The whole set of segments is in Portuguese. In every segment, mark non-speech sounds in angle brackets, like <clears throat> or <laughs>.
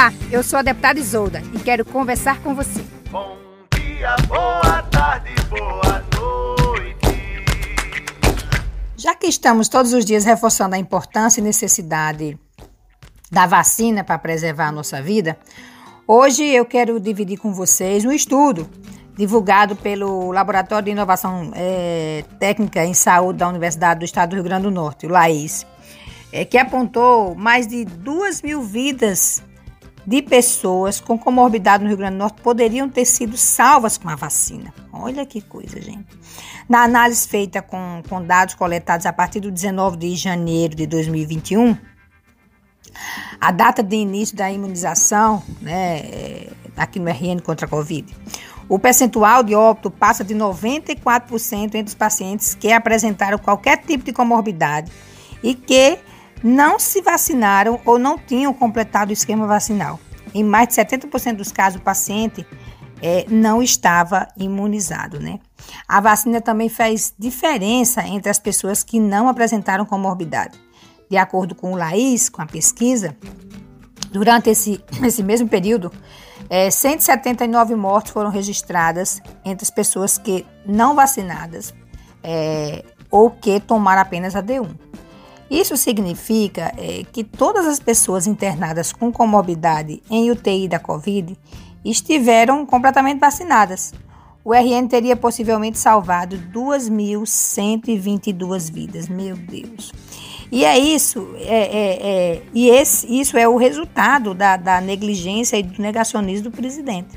Olá, eu sou a deputada Isolda e quero conversar com você. Bom dia, boa tarde, boa noite. Já que estamos todos os dias reforçando a importância e necessidade da vacina para preservar a nossa vida, hoje eu quero dividir com vocês um estudo divulgado pelo Laboratório de Inovação é, Técnica em Saúde da Universidade do Estado do Rio Grande do Norte, o LAIS, é, que apontou mais de duas mil vidas de pessoas com comorbidade no Rio Grande do Norte poderiam ter sido salvas com a vacina. Olha que coisa, gente. Na análise feita com, com dados coletados a partir do 19 de janeiro de 2021, a data de início da imunização, né, é, aqui no RN contra a Covid, o percentual de óbito passa de 94% entre os pacientes que apresentaram qualquer tipo de comorbidade e que não se vacinaram ou não tinham completado o esquema vacinal. Em mais de 70% dos casos, o paciente é, não estava imunizado, né? A vacina também faz diferença entre as pessoas que não apresentaram comorbidade. De acordo com o Laís, com a pesquisa, durante esse, <clears throat> esse mesmo período, é, 179 mortes foram registradas entre as pessoas que não vacinadas é, ou que tomaram apenas a D1. Isso significa é, que todas as pessoas internadas com comorbidade em UTI da Covid estiveram completamente vacinadas. O RN teria possivelmente salvado 2.122 vidas. Meu Deus. E é isso, é, é, é, e esse, isso é o resultado da, da negligência e do negacionismo do presidente.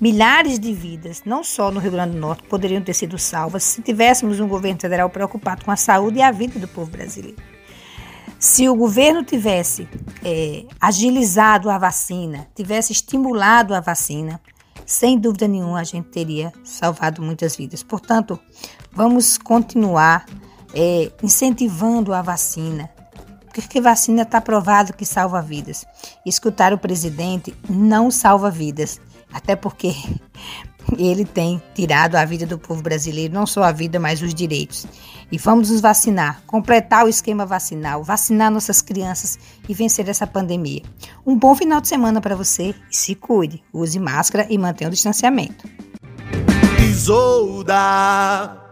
Milhares de vidas, não só no Rio Grande do Norte, poderiam ter sido salvas se tivéssemos um governo federal preocupado com a saúde e a vida do povo brasileiro. Se o governo tivesse é, agilizado a vacina, tivesse estimulado a vacina, sem dúvida nenhuma a gente teria salvado muitas vidas. Portanto, vamos continuar é, incentivando a vacina, porque vacina está provado que salva vidas. Escutar o presidente não salva vidas, até porque <laughs> ele tem tirado a vida do povo brasileiro, não só a vida, mas os direitos. E vamos nos vacinar, completar o esquema vacinal, vacinar nossas crianças e vencer essa pandemia. Um bom final de semana para você e se cuide, use máscara e mantenha o distanciamento. Isolda.